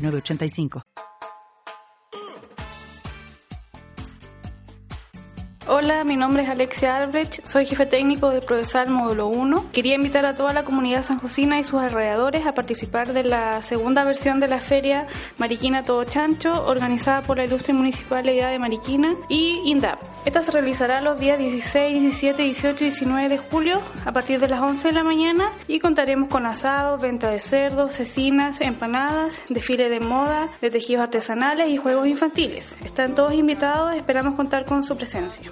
906985. Hola, mi nombre es Alexia Albrecht, soy jefe técnico de Prodesal Módulo 1. Quería invitar a toda la comunidad sanjosina y sus alrededores a participar de la segunda versión de la feria Mariquina Todo Chancho, organizada por la Ilustre Municipalidad de Mariquina y INDAP. Esta se realizará los días 16, 17, 18 y 19 de julio a partir de las 11 de la mañana y contaremos con asados, venta de cerdos, cecinas, empanadas, desfile de moda, de tejidos artesanales y juegos infantiles. Están todos invitados, esperamos contar con su presencia.